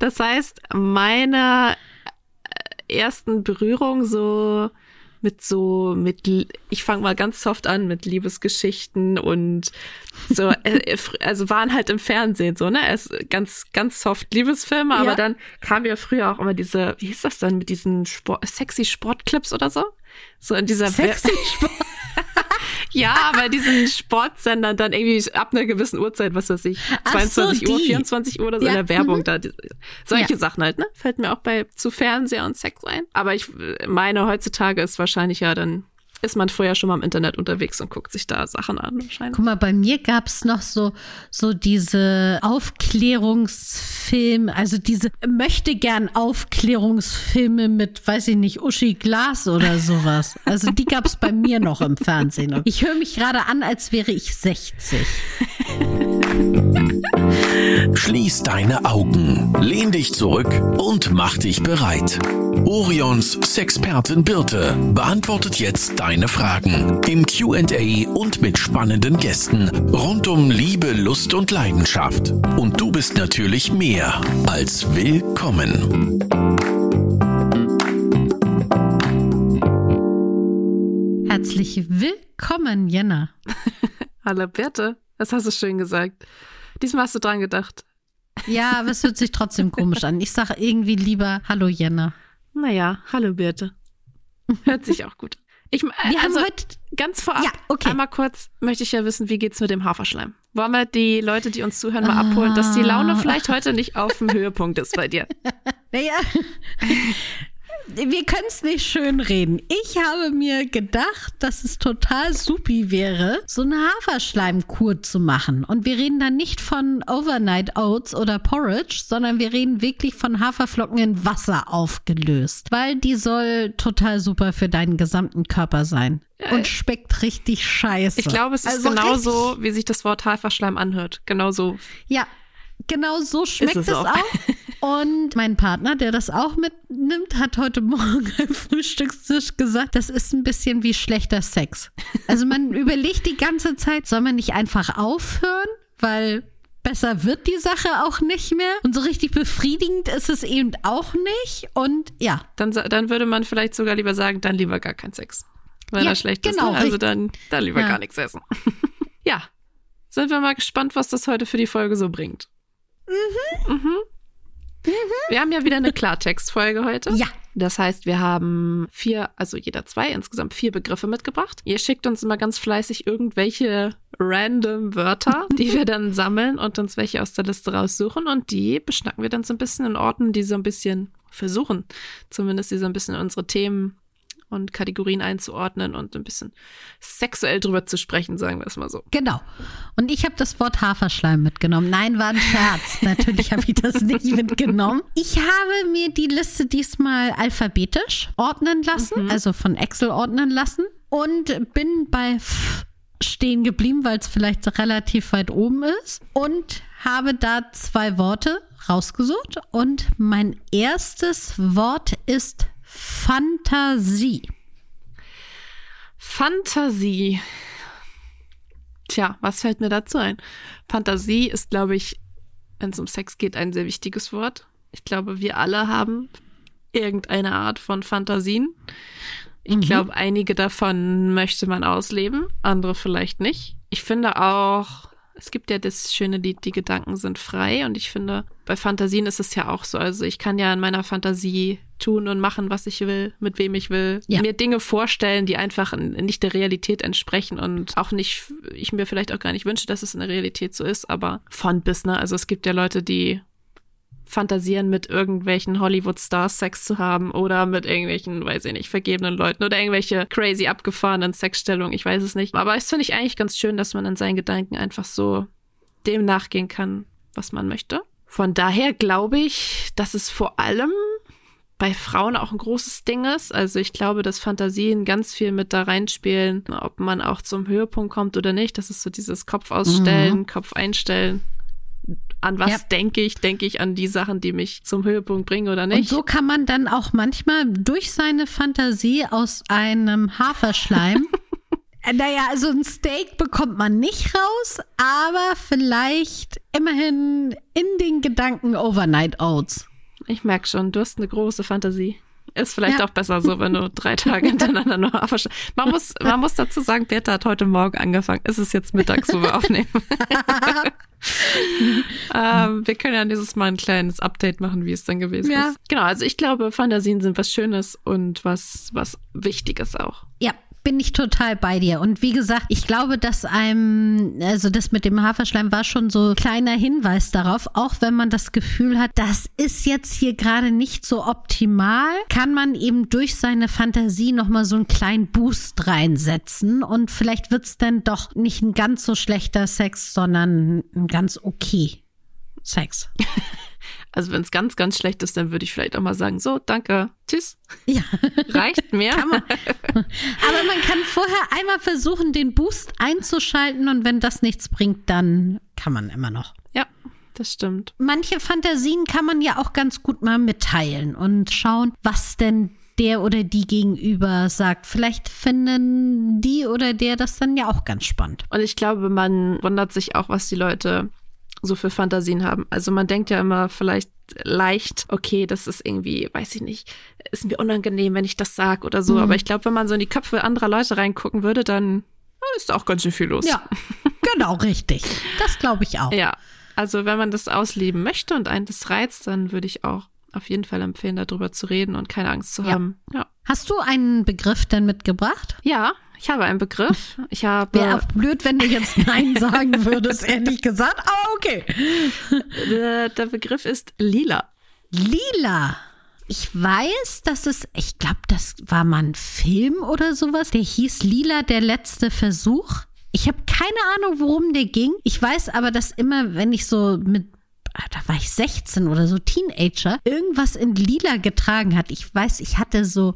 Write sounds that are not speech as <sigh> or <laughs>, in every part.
Das heißt, meine äh, ersten Berührung so mit so, mit, ich fange mal ganz soft an mit Liebesgeschichten und so, <laughs> äh, also waren halt im Fernsehen so, ne? Es ganz, ganz soft Liebesfilme, aber ja. dann kam ja früher auch immer diese, wie hieß das dann, mit diesen Sport, sexy Sportclips oder so? So in dieser Sexy <laughs> Sport. ja, bei diesen Sportsendern dann irgendwie ab einer gewissen Uhrzeit, was weiß ich, 22 so, Uhr, 24 Uhr oder so ja. in der Werbung mhm. da. Solche ja. Sachen halt, ne? Fällt mir auch bei zu Fernseher und Sex ein. Aber ich meine, heutzutage ist wahrscheinlich ja dann ist man vorher schon mal im Internet unterwegs und guckt sich da Sachen an wahrscheinlich. Guck mal, bei mir gab es noch so, so diese Aufklärungsfilme, also diese möchte gern Aufklärungsfilme mit, weiß ich nicht, Uschi Glas oder sowas. Also die gab es bei mir noch im Fernsehen. <laughs> Ich höre mich gerade an, als wäre ich 60. <laughs> Schließ deine Augen, lehn dich zurück und mach dich bereit. Orions Sexpertin Birte beantwortet jetzt deine Fragen im QA und mit spannenden Gästen rund um Liebe, Lust und Leidenschaft. Und du bist natürlich mehr als willkommen. Herzlich willkommen, Jenna. <laughs> Hallo Birte, das hast du schön gesagt. Diesmal hast du dran gedacht. Ja, aber es hört sich trotzdem komisch an. Ich sage irgendwie lieber Hallo Jenna. Naja, hallo Birte. Hört sich auch gut. Ich, wir also, heute ganz vorab, ja, okay. einmal kurz möchte ich ja wissen, wie geht's mit dem Haferschleim? Wollen wir die Leute, die uns zuhören, mal ah. abholen, dass die Laune vielleicht heute nicht auf dem Höhepunkt ist bei dir? <laughs> Naja, wir können es nicht schön reden. Ich habe mir gedacht, dass es total supi wäre, so eine Haferschleimkur zu machen. Und wir reden dann nicht von Overnight Oats oder Porridge, sondern wir reden wirklich von Haferflocken in Wasser aufgelöst. Weil die soll total super für deinen gesamten Körper sein. Und schmeckt richtig scheiße. Ich glaube, es ist also genauso, wie sich das Wort Haferschleim anhört. Genauso. Ja, genau so schmeckt es, es auch. auch. <laughs> Und mein Partner, der das auch mitnimmt, hat heute Morgen <laughs> am Frühstückstisch gesagt, das ist ein bisschen wie schlechter Sex. Also man <laughs> überlegt die ganze Zeit, soll man nicht einfach aufhören, weil besser wird die Sache auch nicht mehr. Und so richtig befriedigend ist es eben auch nicht. Und ja. Dann, dann würde man vielleicht sogar lieber sagen, dann lieber gar kein Sex. Weil ja, er schlecht genau, ist. Ne? Also dann, dann lieber ja. gar nichts essen. <laughs> ja. Sind wir mal gespannt, was das heute für die Folge so bringt. Mhm. Mhm. Mhm. Wir haben ja wieder eine Klartextfolge heute. Ja. Das heißt, wir haben vier, also jeder zwei, insgesamt vier Begriffe mitgebracht. Ihr schickt uns immer ganz fleißig irgendwelche random Wörter, <laughs> die wir dann sammeln und uns welche aus der Liste raussuchen und die beschnacken wir dann so ein bisschen in Orten, die so ein bisschen versuchen, zumindest die so ein bisschen unsere Themen und Kategorien einzuordnen und ein bisschen sexuell drüber zu sprechen, sagen wir es mal so. Genau. Und ich habe das Wort Haferschleim mitgenommen. Nein, war ein Scherz. <laughs> Natürlich habe ich das nicht <laughs> mitgenommen. Ich habe mir die Liste diesmal alphabetisch ordnen lassen, mhm. also von Excel ordnen lassen und bin bei F stehen geblieben, weil es vielleicht relativ weit oben ist und habe da zwei Worte rausgesucht und mein erstes Wort ist Fantasie. Fantasie. Tja, was fällt mir dazu ein? Fantasie ist, glaube ich, wenn es um Sex geht, ein sehr wichtiges Wort. Ich glaube, wir alle haben irgendeine Art von Fantasien. Ich mhm. glaube, einige davon möchte man ausleben, andere vielleicht nicht. Ich finde auch, es gibt ja das schöne Lied, die Gedanken sind frei. Und ich finde, bei Fantasien ist es ja auch so. Also ich kann ja in meiner Fantasie tun und machen, was ich will, mit wem ich will. Ja. Mir Dinge vorstellen, die einfach nicht der Realität entsprechen und auch nicht, ich mir vielleicht auch gar nicht wünsche, dass es in der Realität so ist, aber von bis, ne? Also es gibt ja Leute, die fantasieren, mit irgendwelchen Hollywood-Stars Sex zu haben oder mit irgendwelchen, weiß ich nicht, vergebenen Leuten oder irgendwelche crazy abgefahrenen Sexstellungen, ich weiß es nicht. Aber es finde ich eigentlich ganz schön, dass man in seinen Gedanken einfach so dem nachgehen kann, was man möchte. Von daher glaube ich, dass es vor allem bei Frauen auch ein großes Ding ist. Also ich glaube, dass Fantasien ganz viel mit da reinspielen, ob man auch zum Höhepunkt kommt oder nicht. Das ist so dieses Kopf ausstellen, mhm. Kopf einstellen an was ja. denke ich? Denke ich an die Sachen, die mich zum Höhepunkt bringen oder nicht? Und so kann man dann auch manchmal durch seine Fantasie aus einem Haferschleim <laughs> äh, Naja, also ein Steak bekommt man nicht raus, aber vielleicht immerhin in den Gedanken Overnight Oats. Ich merke schon, du hast eine große Fantasie. Ist vielleicht Ja. auch besser so, wenn du drei Tage <laughs> hintereinander nur Haferschleim. Man muss, man muss dazu sagen, Bertha hat heute Morgen angefangen. Es ist jetzt mittags, wo wir aufnehmen. <laughs> ähm, wir können ja dieses Mal ein kleines Update machen, wie es dann gewesen Ja. ist. Genau, also ich glaube, Fantasien sind was Schönes und was, was Wichtiges auch. Ja, bin ich total bei dir. Und wie gesagt, ich glaube, dass einem, also das mit dem Haferschleim war schon so ein kleiner Hinweis darauf, auch wenn man das Gefühl hat, das ist jetzt hier gerade nicht so optimal, kann man eben durch seine Fantasie nochmal so einen kleinen Boost reinsetzen und vielleicht wird's dann doch nicht ein ganz so schlechter Sex, sondern ein ganz okay Sex. <laughs> Also wenn es ganz, ganz schlecht ist, dann würde ich vielleicht auch mal sagen, so, danke, tschüss, Ja. reicht mir. Kann man. Aber man kann vorher einmal versuchen, den Boost einzuschalten und wenn das nichts bringt, dann kann man immer noch. Ja, das stimmt. Manche Fantasien kann man ja auch ganz gut mal mitteilen und schauen, was denn der oder die gegenüber sagt. Vielleicht finden die oder der das dann ja auch ganz spannend. Und ich glaube, man wundert sich auch, was die Leute so für Fantasien haben. Also man denkt ja immer vielleicht leicht, okay, das ist irgendwie, weiß ich nicht, ist mir unangenehm, wenn ich das sag oder so. Aber ich glaube, wenn man so in die Köpfe anderer Leute reingucken würde, dann ist da auch ganz schön viel los. Ja, <laughs> genau, richtig. Das glaube ich auch. Ja. Also wenn man das ausleben möchte und einen das reizt, dann würde ich auch auf jeden Fall empfehlen, darüber zu reden und keine Angst zu Ja. haben. Ja. Hast du einen Begriff denn mitgebracht? Ja, ich habe einen Begriff. Ich habe Wäre auch blöd, wenn du jetzt Nein <laughs> sagen würdest, ehrlich gesagt. Aber okay. der, der Begriff ist lila. Lila. Ich weiß, dass es, ich glaube, das war mal ein Film oder sowas, der hieß Lila, der letzte Versuch. Ich habe keine Ahnung, worum der ging. Ich weiß aber, dass immer, wenn ich so mit, ah, da war ich 16 oder so, Teenager, irgendwas in Lila getragen hat. Ich weiß, ich hatte so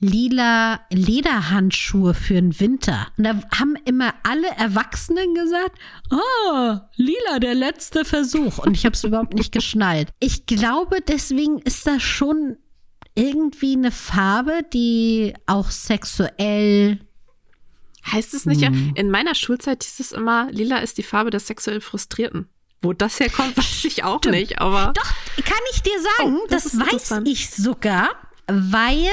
lila Lederhandschuhe für den Winter. Und da haben immer alle Erwachsenen gesagt, ah, lila, der letzte Versuch. Und ich habe es <laughs> überhaupt nicht geschnallt. Ich glaube, deswegen ist das schon irgendwie eine Farbe, die auch sexuell Heißt es nicht ja? Hm. In meiner Schulzeit hieß es immer, lila ist die Farbe der sexuell Frustrierten. Wo das herkommt, weiß ich auch nicht, aber. Doch, kann ich dir sagen, Oh, das das, weiß ich sogar, weil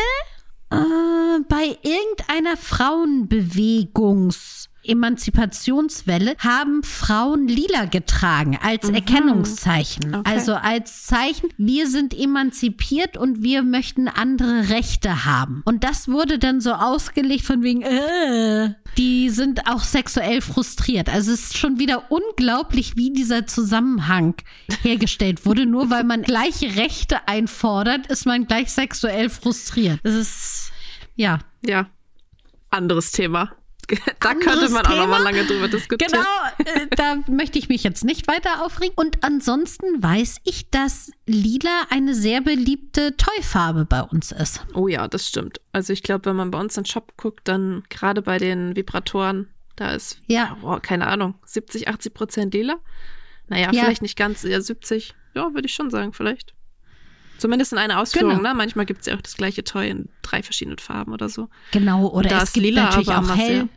äh, bei irgendeiner Frauenbewegungs Emanzipationswelle haben Frauen lila getragen als Erkennungszeichen. Mhm. Okay. Also als Zeichen, wir sind emanzipiert und wir möchten andere Rechte haben. Und das wurde dann so ausgelegt von wegen, äh, die sind auch sexuell frustriert. Also es ist schon wieder unglaublich, wie dieser Zusammenhang hergestellt wurde. Nur weil man gleiche Rechte einfordert, ist man gleich sexuell frustriert. Das ist, ja. Ja. Anderes Thema. <laughs> Da könnte man auch noch mal Thema? lange drüber diskutieren. Genau, äh, da möchte ich mich jetzt nicht weiter aufregen. Und ansonsten weiß ich, dass Lila eine sehr beliebte Toyfarbe bei uns ist. Oh ja, das stimmt. Also ich glaube, wenn man bei uns in den Shop guckt, dann gerade bei den Vibratoren, da ist, Ja. boah, keine Ahnung, 70, 80 Prozent lila. Naja, Ja. vielleicht nicht ganz, eher 70. Ja, würde ich schon sagen, vielleicht. Zumindest in einer Ausführung, Genau. ne? Manchmal gibt es ja auch das gleiche Toy in drei verschiedenen Farben oder so. Genau, oder es ist gibt lila natürlich aber auch hell.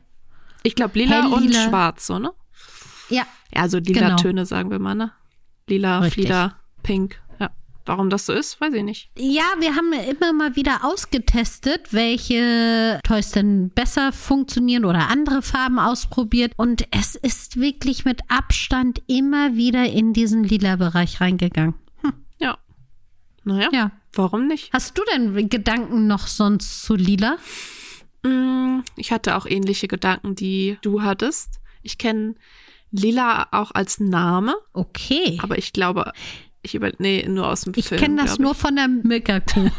Ich glaube lila und Helllila. schwarz, so, ne? Ja, Ja, also lila Genau. Töne, sagen wir mal, ne? Lila, Richtig. Flieder, Pink. Ja. Warum das so ist, weiß ich nicht. Ja, wir haben immer mal wieder ausgetestet, welche Toys denn besser funktionieren oder andere Farben ausprobiert. Und es ist wirklich mit Abstand immer wieder in diesen lila Bereich reingegangen. Ja. Naja, Ja. warum nicht? Hast du denn Gedanken noch sonst zu lila? Mm, Ich hatte auch ähnliche Gedanken, die du hattest. Ich kenne Lila auch als Name, Okay. aber ich glaube, ich über nee, nur aus dem Ich Film. kenne das nur von der Milka-Kuh.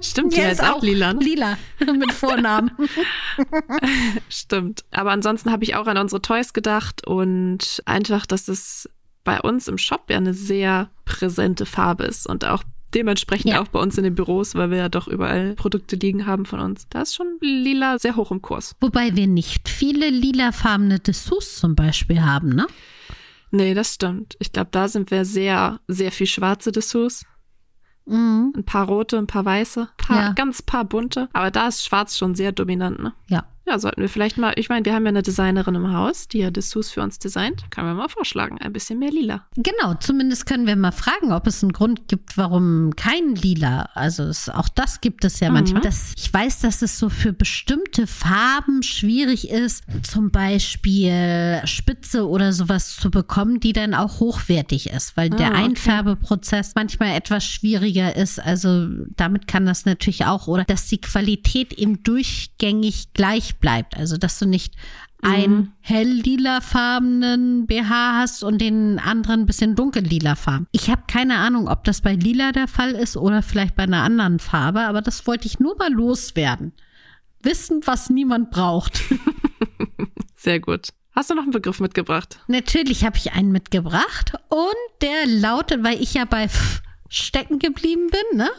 ich. <laughs> Stimmt, die heißt auch Lila, ne? Lila, mit Vornamen. <laughs> Stimmt. Aber ansonsten habe ich auch an unsere Toys gedacht und einfach, dass es bei uns im Shop ja eine sehr präsente Farbe ist und auch dementsprechend Ja. auch bei uns in den Büros, weil wir ja doch überall Produkte liegen haben von uns. Da ist schon Lila sehr hoch im Kurs. Wobei wir nicht viele lilafarbene Dessous zum Beispiel haben, ne? Nee, das stimmt. Ich glaube, da sind wir sehr, sehr viel schwarze Dessous. Mhm. Ein paar rote, ein paar weiße. paar, Ja. ganz paar bunte. Aber da ist schwarz schon sehr dominant, ne? Ja. Ja, sollten wir vielleicht mal, ich meine, wir haben ja eine Designerin im Haus, die ja Dessous für uns designt. Können wir mal vorschlagen, ein bisschen mehr lila. Genau, zumindest können wir mal fragen, ob es einen Grund gibt, warum kein Lila. Also es, auch das gibt es ja manchmal. Das, ich weiß, dass es so für bestimmte Farben schwierig ist, zum Beispiel Spitze oder sowas zu bekommen, die dann auch hochwertig ist, weil der Ah, okay. Einfärbeprozess manchmal etwas schwieriger ist. Also damit kann das natürlich auch, oder dass die Qualität eben durchgängig gleich bleibt. Also dass du nicht einen hell lilafarbenen BH hast und den anderen ein bisschen dunkel lilafarben. Ich habe keine Ahnung, ob das bei lila der Fall ist oder vielleicht bei einer anderen Farbe, aber das wollte ich nur mal loswerden. Wissen, was niemand braucht. <laughs> Sehr gut. Hast du noch einen Begriff mitgebracht? Natürlich habe ich einen mitgebracht und der lautet, weil ich ja bei F stecken geblieben bin, ne?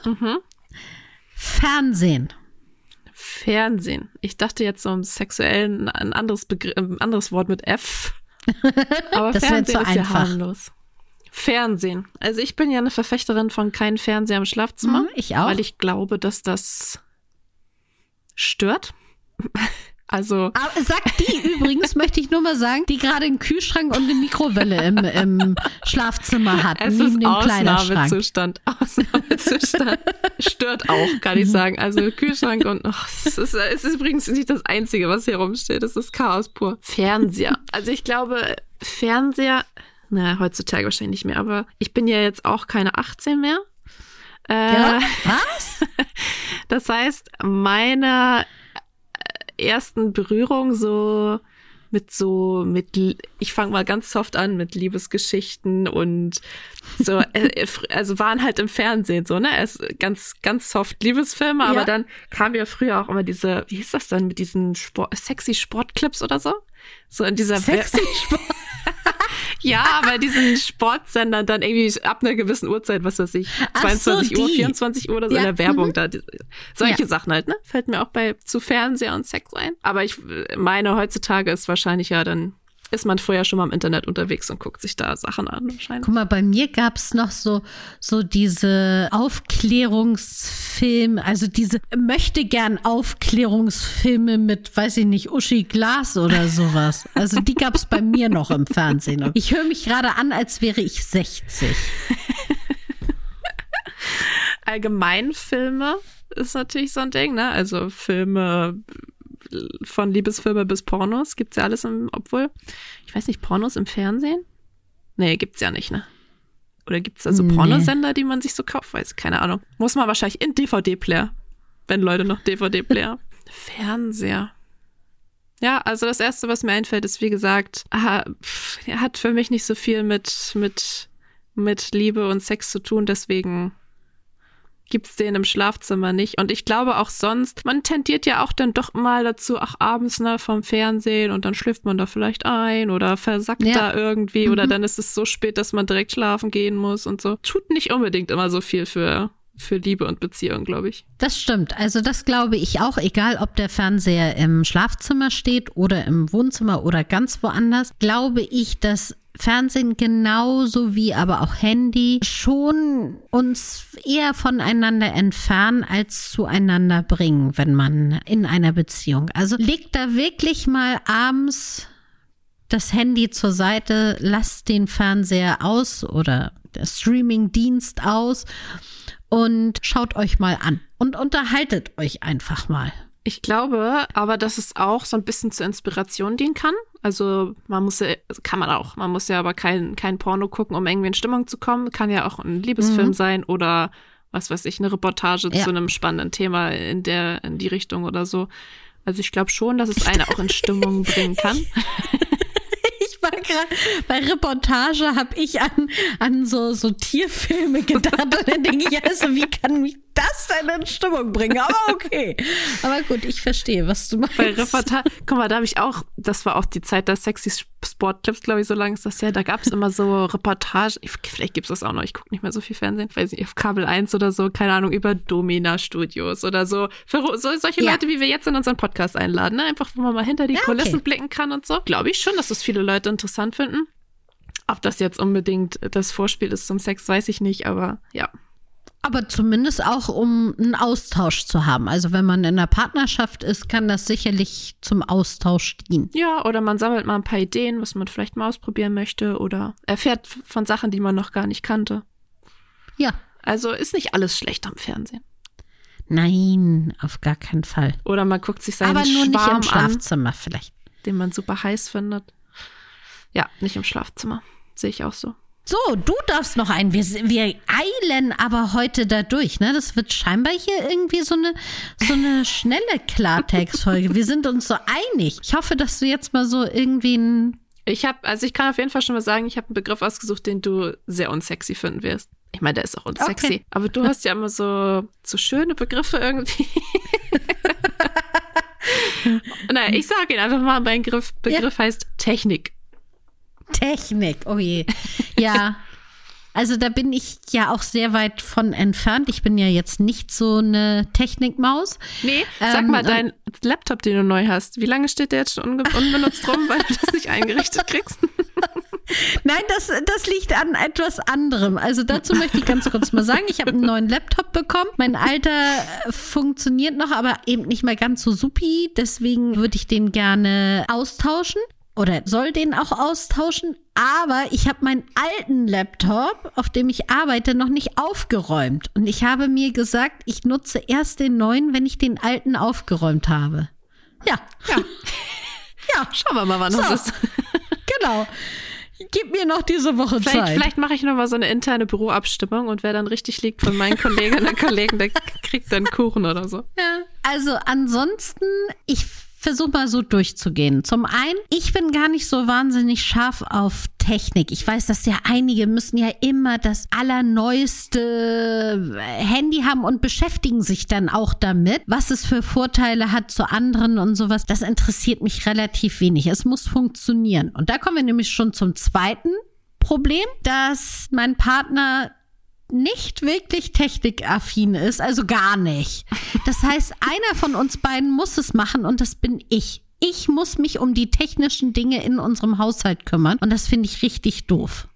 Fernsehen. Fernsehen. Ich dachte jetzt so im sexuellen ein anderes, Begr ein anderes Wort mit F. <laughs> Aber Das Fernsehen ist ja einfach. harmlos. Fernsehen. Also ich bin ja eine Verfechterin von keinem Fernseher im Schlafzimmer. Mhm, ich auch. Weil ich glaube, dass das stört. Also Aber sagt die übrigens, möchte ich nur mal sagen, die gerade einen Kühlschrank und eine Mikrowelle im, im Schlafzimmer hat, es neben ist dem Kleiderschrank. Ausnahmezustand. <laughs> Ausnahmezustand. Stört auch, kann ich sagen. Also Kühlschrank und ach, es, ist, es ist übrigens nicht das Einzige, was hier rumsteht. Es ist Chaos pur. Fernseher. Also ich glaube, Fernseher, na, heutzutage wahrscheinlich nicht mehr, aber ich bin ja jetzt auch keine 18 mehr. Äh, Ja? Was? <laughs> Das heißt, meine ersten Berührungen so mit so mit ich fange mal ganz soft an mit Liebesgeschichten und so <laughs> äh, äh, also waren halt im Fernsehen so ne es ganz ganz soft Liebesfilme aber Ja. dann kamen ja früher auch immer diese wie hieß das dann mit diesen Sport, sexy Sportclips oder so so in dieser Sexy <laughs> Sport. ja, bei diesen Sportsendern dann irgendwie ab einer gewissen Uhrzeit, was weiß ich, Ach so, 22 Uhr, die. 24 Uhr oder so Ja, in der Werbung mhm. da. Solche Ja. Sachen halt, ne? Fällt mir auch bei zu Fernseher und Sex ein. Aber ich meine, heutzutage ist wahrscheinlich ja dann, ist man vorher schon mal im Internet unterwegs und guckt sich da Sachen an wahrscheinlich. Guck mal, bei mir gab's noch so, so diese Aufklärungsfilme, also diese möchte gern Aufklärungsfilme mit, weiß ich nicht, Uschi Glas oder sowas. Also die gab's bei mir noch im Fernsehen. <laughs> Ich höre mich gerade an, als wäre ich 60. Allgemein Filme ist natürlich so ein Ding, ne? Also Filme von Liebesfilme bis Pornos gibt's ja alles im, obwohl, ich weiß nicht, Pornos im Fernsehen? Nee, gibt's ja nicht, ne? Oder gibt's da so Nee. Pornosender, die man sich so kauft? Weiß keine Ahnung. Muss man wahrscheinlich in DVD-Player, wenn Leute noch DVD-Player. <laughs> Fernseher. Ja, also das erste, was mir einfällt, ist wie gesagt, ah, pff, er hat für mich nicht so viel mit mit mit Liebe und Sex zu tun, deswegen gibt's den im Schlafzimmer nicht. Und ich glaube auch sonst, man tendiert ja auch dann doch mal dazu, ach, abends ne, vom Fernsehen und dann schläft man da vielleicht ein oder versackt Ja. da irgendwie oder dann ist es so spät, dass man direkt schlafen gehen muss und so. Tut nicht unbedingt immer so viel für, für Liebe und Beziehung, glaube ich. Das stimmt. Also das glaube ich auch, egal ob der Fernseher im Schlafzimmer steht oder im Wohnzimmer oder ganz woanders, glaube ich, dass Fernsehen genauso wie aber auch Handy schon uns eher voneinander entfernen als zueinander bringen, wenn man in einer Beziehung. Also legt da wirklich mal abends das Handy zur Seite, lasst den Fernseher aus oder der Streamingdienst aus und schaut euch mal an und unterhaltet euch einfach mal. Ich glaube aber, dass es auch so ein bisschen zur Inspiration dienen kann. Also man muss ja, also kann man auch, man muss ja aber kein, kein Porno gucken, um irgendwie in Stimmung zu kommen. Kann ja auch ein Liebesfilm sein oder was weiß ich, eine Reportage Ja. zu einem spannenden Thema in der, in die Richtung oder so. Also ich glaube schon, dass es eine auch in Stimmung <laughs> bringen kann. Ich war gerade bei Reportage habe ich an, an so, so Tierfilme <laughs> gedacht und dann denke ich, also wie kann mich das denn in Stimmung bringen? Aber okay. <laughs> Aber gut, ich verstehe, was du meinst. Bei Reportage, guck mal, da habe ich auch, das war auch die Zeit der sexy Sportclips, glaube ich, so lange ist das ja. Da gab es immer so Reportage, ich- vielleicht gibt's das auch noch, ich gucke nicht mehr so viel Fernsehen, weiß nicht, auf Kabel 1 oder so, keine Ahnung, über Domina-Studios oder so. Für so solche Ja. Leute, wie wir jetzt in unseren Podcast einladen, ne? Einfach, wo man mal hinter die Ja, okay. Kulissen blicken kann und so. Glaube ich schon, dass das viele Leute interessant finden. Ob das jetzt unbedingt das Vorspiel ist zum Sex, weiß ich nicht, aber ja. Aber zumindest auch, um einen Austausch zu haben. Also wenn man in einer Partnerschaft ist, kann das sicherlich zum Austausch dienen. Ja, oder man sammelt mal ein paar Ideen, was man vielleicht mal ausprobieren möchte oder erfährt von Sachen, die man noch gar nicht kannte. Ja. Also ist nicht alles schlecht am Fernsehen. Nein, auf gar keinen Fall. Oder man guckt sich seinen Aber nur nicht Schwarm im Schlafzimmer vielleicht. an, den man super heiß findet. Ja, nicht im Schlafzimmer. Sehe ich auch so. So, du darfst noch ein. Wir, wir eilen aber heute da durch, ne? Das wird scheinbar hier irgendwie so eine, so eine <laughs> schnelle Klartext-Folge. Wir sind uns so einig. Ich hoffe, dass du jetzt mal so irgendwie ein. Ich habe, also ich kann auf jeden Fall schon mal sagen, ich habe einen Begriff ausgesucht, den du sehr unsexy finden wirst. Ich meine, der ist auch unsexy. Okay. Aber du hast ja immer so, so schöne Begriffe irgendwie. <laughs> <laughs> naja, ich sage ihn einfach mal. Mein Begriff, Begriff heißt Technik. Technik, oh je. <laughs> Ja. Also da bin ich ja auch sehr weit von entfernt. Ich bin ja jetzt nicht so eine Technikmaus. Nee, sag Ähm, mal, dein Laptop, den du neu hast, wie lange steht der jetzt schon unbenutzt rum, weil du das nicht eingerichtet kriegst? <laughs> Nein, das, das liegt an etwas anderem. Also dazu möchte ich ganz kurz mal sagen, ich habe einen neuen Laptop bekommen. Mein alter äh, funktioniert noch, aber eben nicht mehr ganz so supi. Deswegen würde ich den gerne austauschen. Oder soll den auch austauschen. Aber ich habe meinen alten Laptop, auf dem ich arbeite, noch nicht aufgeräumt. Und ich habe mir gesagt, ich nutze erst den neuen, wenn ich den alten aufgeräumt habe. Ja, Ja. <laughs> ja, Schauen wir mal, wann So. das ist. <laughs> genau. Gib mir noch diese Woche Vielleicht, Zeit. vielleicht mache ich noch mal so eine interne Büroabstimmung und wer dann richtig liegt von meinen Kolleginnen und Kollegen, der kriegt dann Kuchen oder so. Ja. Also ansonsten, ich versuche mal so durchzugehen. Zum einen, ich bin gar nicht so wahnsinnig scharf auf Technik. Ich weiß, dass ja einige müssen ja immer das allerneueste Handy haben und beschäftigen sich dann auch damit, was es für Vorteile hat zu anderen und sowas. Das interessiert mich relativ wenig. Es muss funktionieren. Und da kommen wir nämlich schon zum zweiten Problem, dass mein Partner nicht wirklich technikaffin ist, also gar nicht. Das heißt, <laughs> einer von uns beiden muss es machen und das bin ich. Ich muss mich um die technischen Dinge in unserem Haushalt kümmern und das finde ich richtig doof.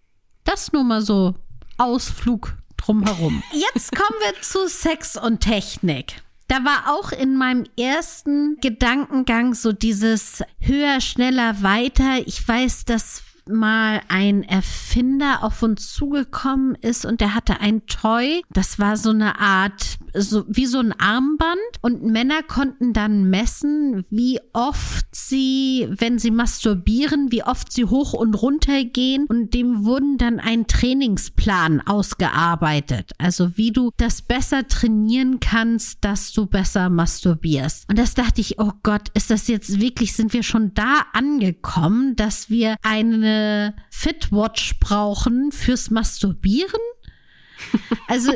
Das nur mal so Ausflug drumherum. Jetzt kommen wir zu Sex und Technik. Da war auch in meinem ersten Gedankengang so dieses höher, schneller, weiter. Ich weiß, dass mal ein Erfinder auf uns zugekommen ist und der hatte ein Toy. Das war so eine Art, so wie so ein Armband und Männer konnten dann messen, wie oft sie, wenn sie masturbieren, wie oft sie hoch und runter gehen und dem wurden dann ein Trainingsplan ausgearbeitet. Also wie du das besser trainieren kannst, dass du besser masturbierst. Und das dachte ich, oh Gott, ist das jetzt wirklich, sind wir schon da angekommen, dass wir eine Fitwatch brauchen fürs Masturbieren? Also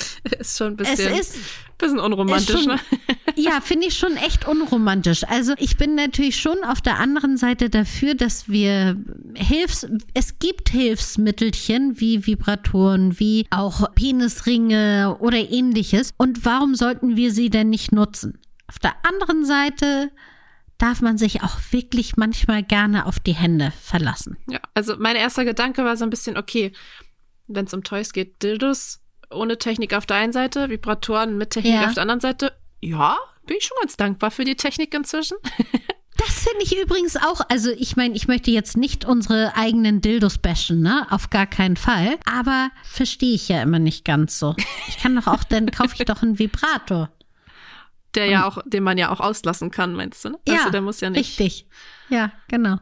<laughs> Ist schon ein bisschen, ist bisschen unromantisch, schon- ne? <laughs> ja, finde ich schon echt unromantisch. Also ich bin natürlich schon auf der anderen Seite dafür, dass wir Hilfs, es gibt Hilfsmittelchen wie Vibratoren, wie auch Penisringe oder ähnliches. Und warum sollten wir sie denn nicht nutzen? Auf der anderen Seite darf man sich auch wirklich manchmal gerne auf die Hände verlassen. Ja, also mein erster Gedanke war so ein bisschen, okay, wenn es um Toys geht, Dildos ohne Technik auf der einen Seite, Vibratoren mit Technik Ja. auf der anderen Seite. Ja, bin ich schon ganz dankbar für die Technik inzwischen. <laughs> Das finde ich übrigens auch, also ich meine, ich möchte jetzt nicht unsere eigenen Dildos bashen, ne? Auf gar keinen Fall. Aber verstehe ich ja immer nicht ganz so. Ich kann doch auch, dann kaufe ich doch einen Vibrator. Der ja auch, den man ja auch auslassen kann, meinst du, ne? Ja, also der muss ja nicht. Richtig. Ja, genau.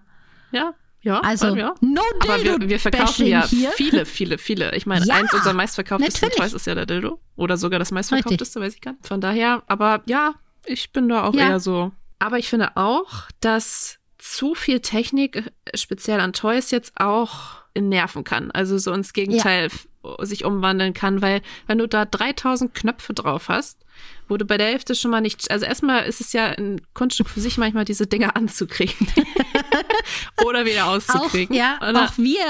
Ja, ja. Also, ja. no Aber Dildo wir, wir verkaufen ja hier. viele, viele, viele. Ich meine, Ja, eins unserer meistverkauftesten. Toys ist ja der Dildo. Oder sogar das meistverkaufteste, weiß ich gar nicht. Von daher, aber ja, ich bin da auch Ja. eher so. Aber ich finde auch, dass zu viel Technik, äh, speziell an Toys, jetzt auch nerven kann. Also so ins Gegenteil sich umwandeln kann, weil wenn du da 3000 Knöpfe drauf hast, wo du bei der Hälfte schon mal nicht, also erstmal ist es ja ein Kunststück für sich manchmal diese Dinger anzukriegen <laughs> oder wieder Auch, auszukriegen. ja, Oder- auch wir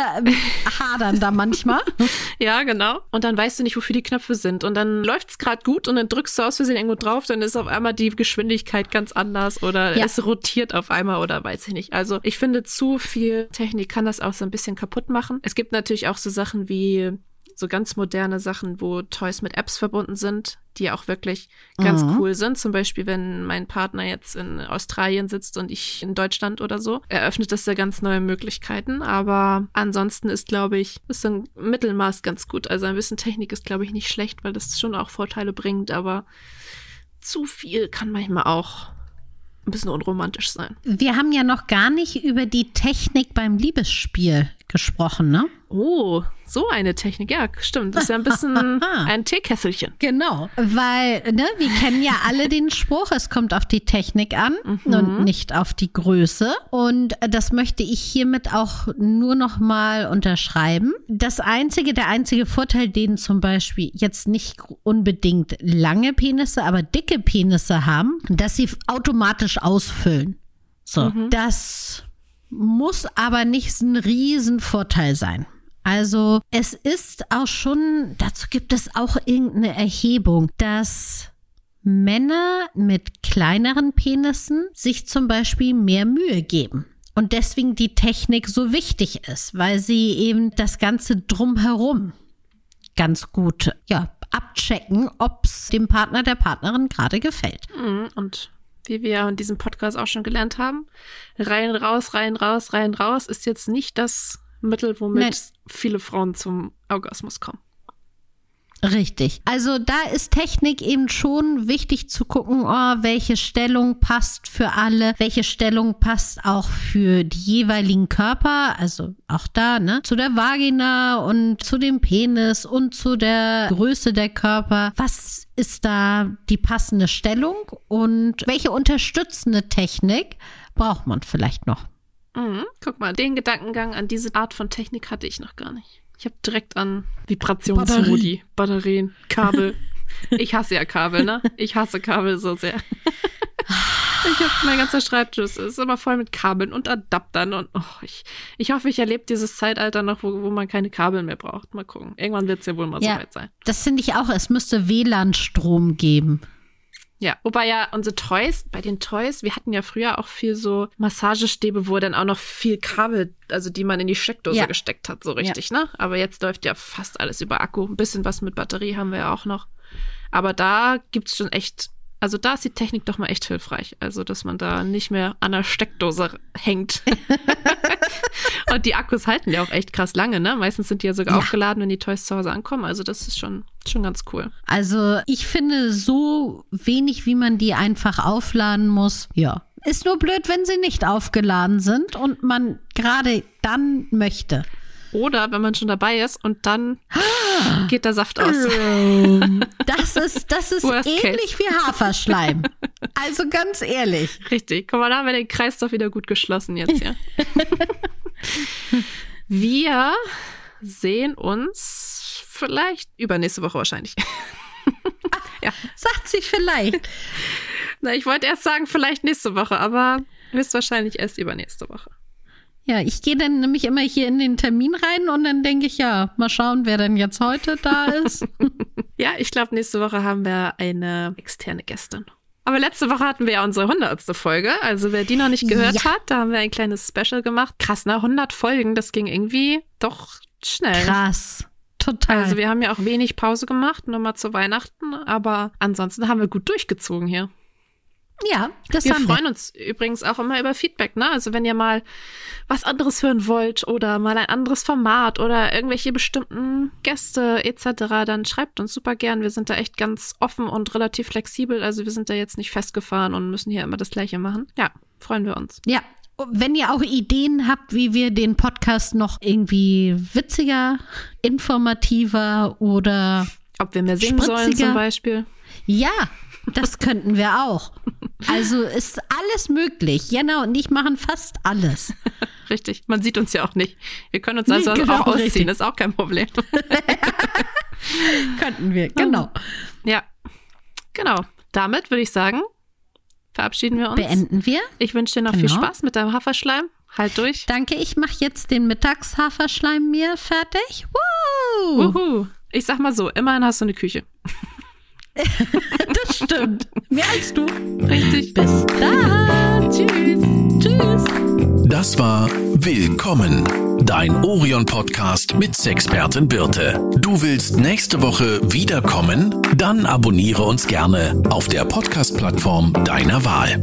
hadern da manchmal. <laughs> ja, genau. Und dann weißt du nicht, wofür die Knöpfe sind. Und dann läuft's gerade gut und dann drückst du aus Versehen irgendwo drauf, dann ist auf einmal die Geschwindigkeit ganz anders oder Ja. es rotiert auf einmal oder weiß ich nicht. Also ich finde, zu viel Technik kann das auch so ein bisschen kaputt machen. Es gibt natürlich auch so Sachen wie so ganz moderne Sachen, wo Toys mit Apps verbunden sind, die auch wirklich ganz Mhm. cool sind. Zum Beispiel, wenn mein Partner jetzt in Australien sitzt und ich in Deutschland oder so, eröffnet das ja ganz neue Möglichkeiten. Aber ansonsten ist, glaube ich, ist so ein Mittelmaß ganz gut. Also ein bisschen Technik ist, glaube ich, nicht schlecht, weil das schon auch Vorteile bringt, aber zu viel kann manchmal auch ein bisschen unromantisch sein. Wir haben ja noch gar nicht über die Technik beim Liebesspiel gesprochen, ne? Oh, so eine Technik. Ja, stimmt. Das ist ja ein bisschen <laughs> ein Teekesselchen. Genau. Weil, ne, wir kennen ja alle den Spruch, es kommt auf die Technik an und nicht auf die Größe. Und das möchte ich hiermit auch nur noch mal unterschreiben. Das einzige, der einzige Vorteil, den zum Beispiel jetzt nicht unbedingt lange Penisse, aber dicke Penisse haben, dass sie automatisch ausfüllen. So, das muss aber nicht ein Riesenvorteil sein. Also es ist auch schon, dazu gibt es auch irgendeine Erhebung, dass Männer mit kleineren Penissen sich zum Beispiel mehr Mühe geben. Und deswegen die Technik so wichtig ist, weil sie eben das Ganze drumherum ganz gut ja, abchecken, ob es dem Partner, der Partnerin gerade gefällt. Mhm, Und wie wir in diesem Podcast auch schon gelernt haben, rein, raus, rein, raus, rein, raus ist jetzt nicht das Mittel, womit Nein. viele Frauen zum Orgasmus kommen. Richtig. Also da ist Technik eben schon wichtig zu gucken, oh, welche Stellung passt für alle, welche Stellung passt auch für die jeweiligen Körper, also auch da, ne, zu der Vagina und zu dem Penis und zu der Größe der Körper. Was ist da die passende Stellung und welche unterstützende Technik braucht man vielleicht noch? Mhm. Guck mal, den Gedankengang an diese Art von Technik hatte ich noch gar nicht. Ich habe direkt an Vibrationsmodi, Batterien, Kabel. <laughs> Ich hasse ja Kabel, ne? Ich hasse Kabel so sehr. Ich habe mein ganzer Schreibtisch ist immer voll mit Kabeln und Adaptern und oh, ich, ich hoffe, ich erlebe dieses Zeitalter noch, wo, wo man keine Kabel mehr braucht. Mal gucken. Irgendwann wird es ja wohl mal Ja. soweit sein. Das finde ich auch, es müsste WLAN-Strom geben. Ja, wobei ja unsere Toys, bei den Toys, wir hatten ja früher auch viel so Massagestäbe, wo dann auch noch viel Kabel, also die man in die Steckdose Ja. gesteckt hat, so richtig, ne? Aber jetzt läuft ja fast alles über Akku. Ein bisschen was mit Batterie haben wir ja auch noch. Aber da gibt's schon echt, also da ist die Technik doch mal echt hilfreich. Also, dass man da nicht mehr an der Steckdose hängt. <laughs> Und die Akkus halten ja auch echt krass lange, ne? Meistens sind die ja sogar Ja. aufgeladen, wenn die Toys zu Hause ankommen. Also, das ist schon, schon ganz cool. Also ich finde so wenig, wie man die einfach aufladen muss. Ja. Ist nur blöd, wenn sie nicht aufgeladen sind und man gerade dann möchte. Oder wenn man schon dabei ist und dann geht der Saft aus. Das ist, das ist Worst ähnlich wie Haferschleim. Also ganz ehrlich. Richtig. Guck mal, da haben wir den Kreis doch wieder gut geschlossen jetzt, ja. wir sehen uns vielleicht übernächste Woche wahrscheinlich. Sagt sie vielleicht. Na, ich wollte erst sagen, vielleicht nächste Woche, aber höchstwahrscheinlich erst übernächste Woche. Ja, ich gehe dann nämlich immer hier in den Termin rein und dann denke ich, ja, mal schauen, wer denn jetzt heute da ist. <laughs> Ja, ich glaube, nächste Woche haben wir eine externe Gästin. Aber letzte Woche hatten wir ja unsere 100. Folge. Also wer die noch nicht gehört Ja. hat, da haben wir ein kleines Special gemacht. Krass, ne? 100 Folgen, das ging irgendwie doch schnell. Krass. Total. Also wir haben ja auch wenig Pause gemacht, nur mal zu Weihnachten, aber ansonsten haben wir gut durchgezogen hier. Ja, das Wir haben freuen uns übrigens auch immer über Feedback, ne? Also wenn ihr mal was anderes hören wollt oder mal ein anderes Format oder irgendwelche bestimmten Gäste etc., dann schreibt uns super gern. Wir sind da echt ganz offen und relativ flexibel. Also wir sind da jetzt nicht festgefahren und müssen hier immer das Gleiche machen. Ja, freuen wir uns. Ja, wenn ihr auch Ideen habt, wie wir den Podcast noch irgendwie witziger, informativer oder Ob wir mehr singen sollen Spritziger. zum Beispiel. ja, das könnten wir auch. <laughs> Also ist alles möglich. Jana und ich machen fast alles. <laughs> Richtig. Man sieht uns ja auch nicht. Wir können uns Nee, also genau, auch ausziehen, richtig. ist auch kein Problem. <laughs> Könnten wir, genau. Ja, genau. Damit würde ich sagen, verabschieden wir uns. Beenden wir. Ich wünsche dir noch viel Genau. Spaß mit deinem Haferschleim. Halt durch. Danke, ich mache jetzt den Mittagshaferschleim mir fertig. Woo! Uhu. Ich sag mal so, immerhin hast du eine Küche. <laughs> <laughs> Das stimmt. Mehr als du. Richtig. Bis dann. Tschüss. Tschüss. Das war Willkommen, dein Orion-Podcast mit Sexpertin Birte. Du willst nächste Woche wiederkommen? Dann abonniere uns gerne auf der Podcast-Plattform deiner Wahl.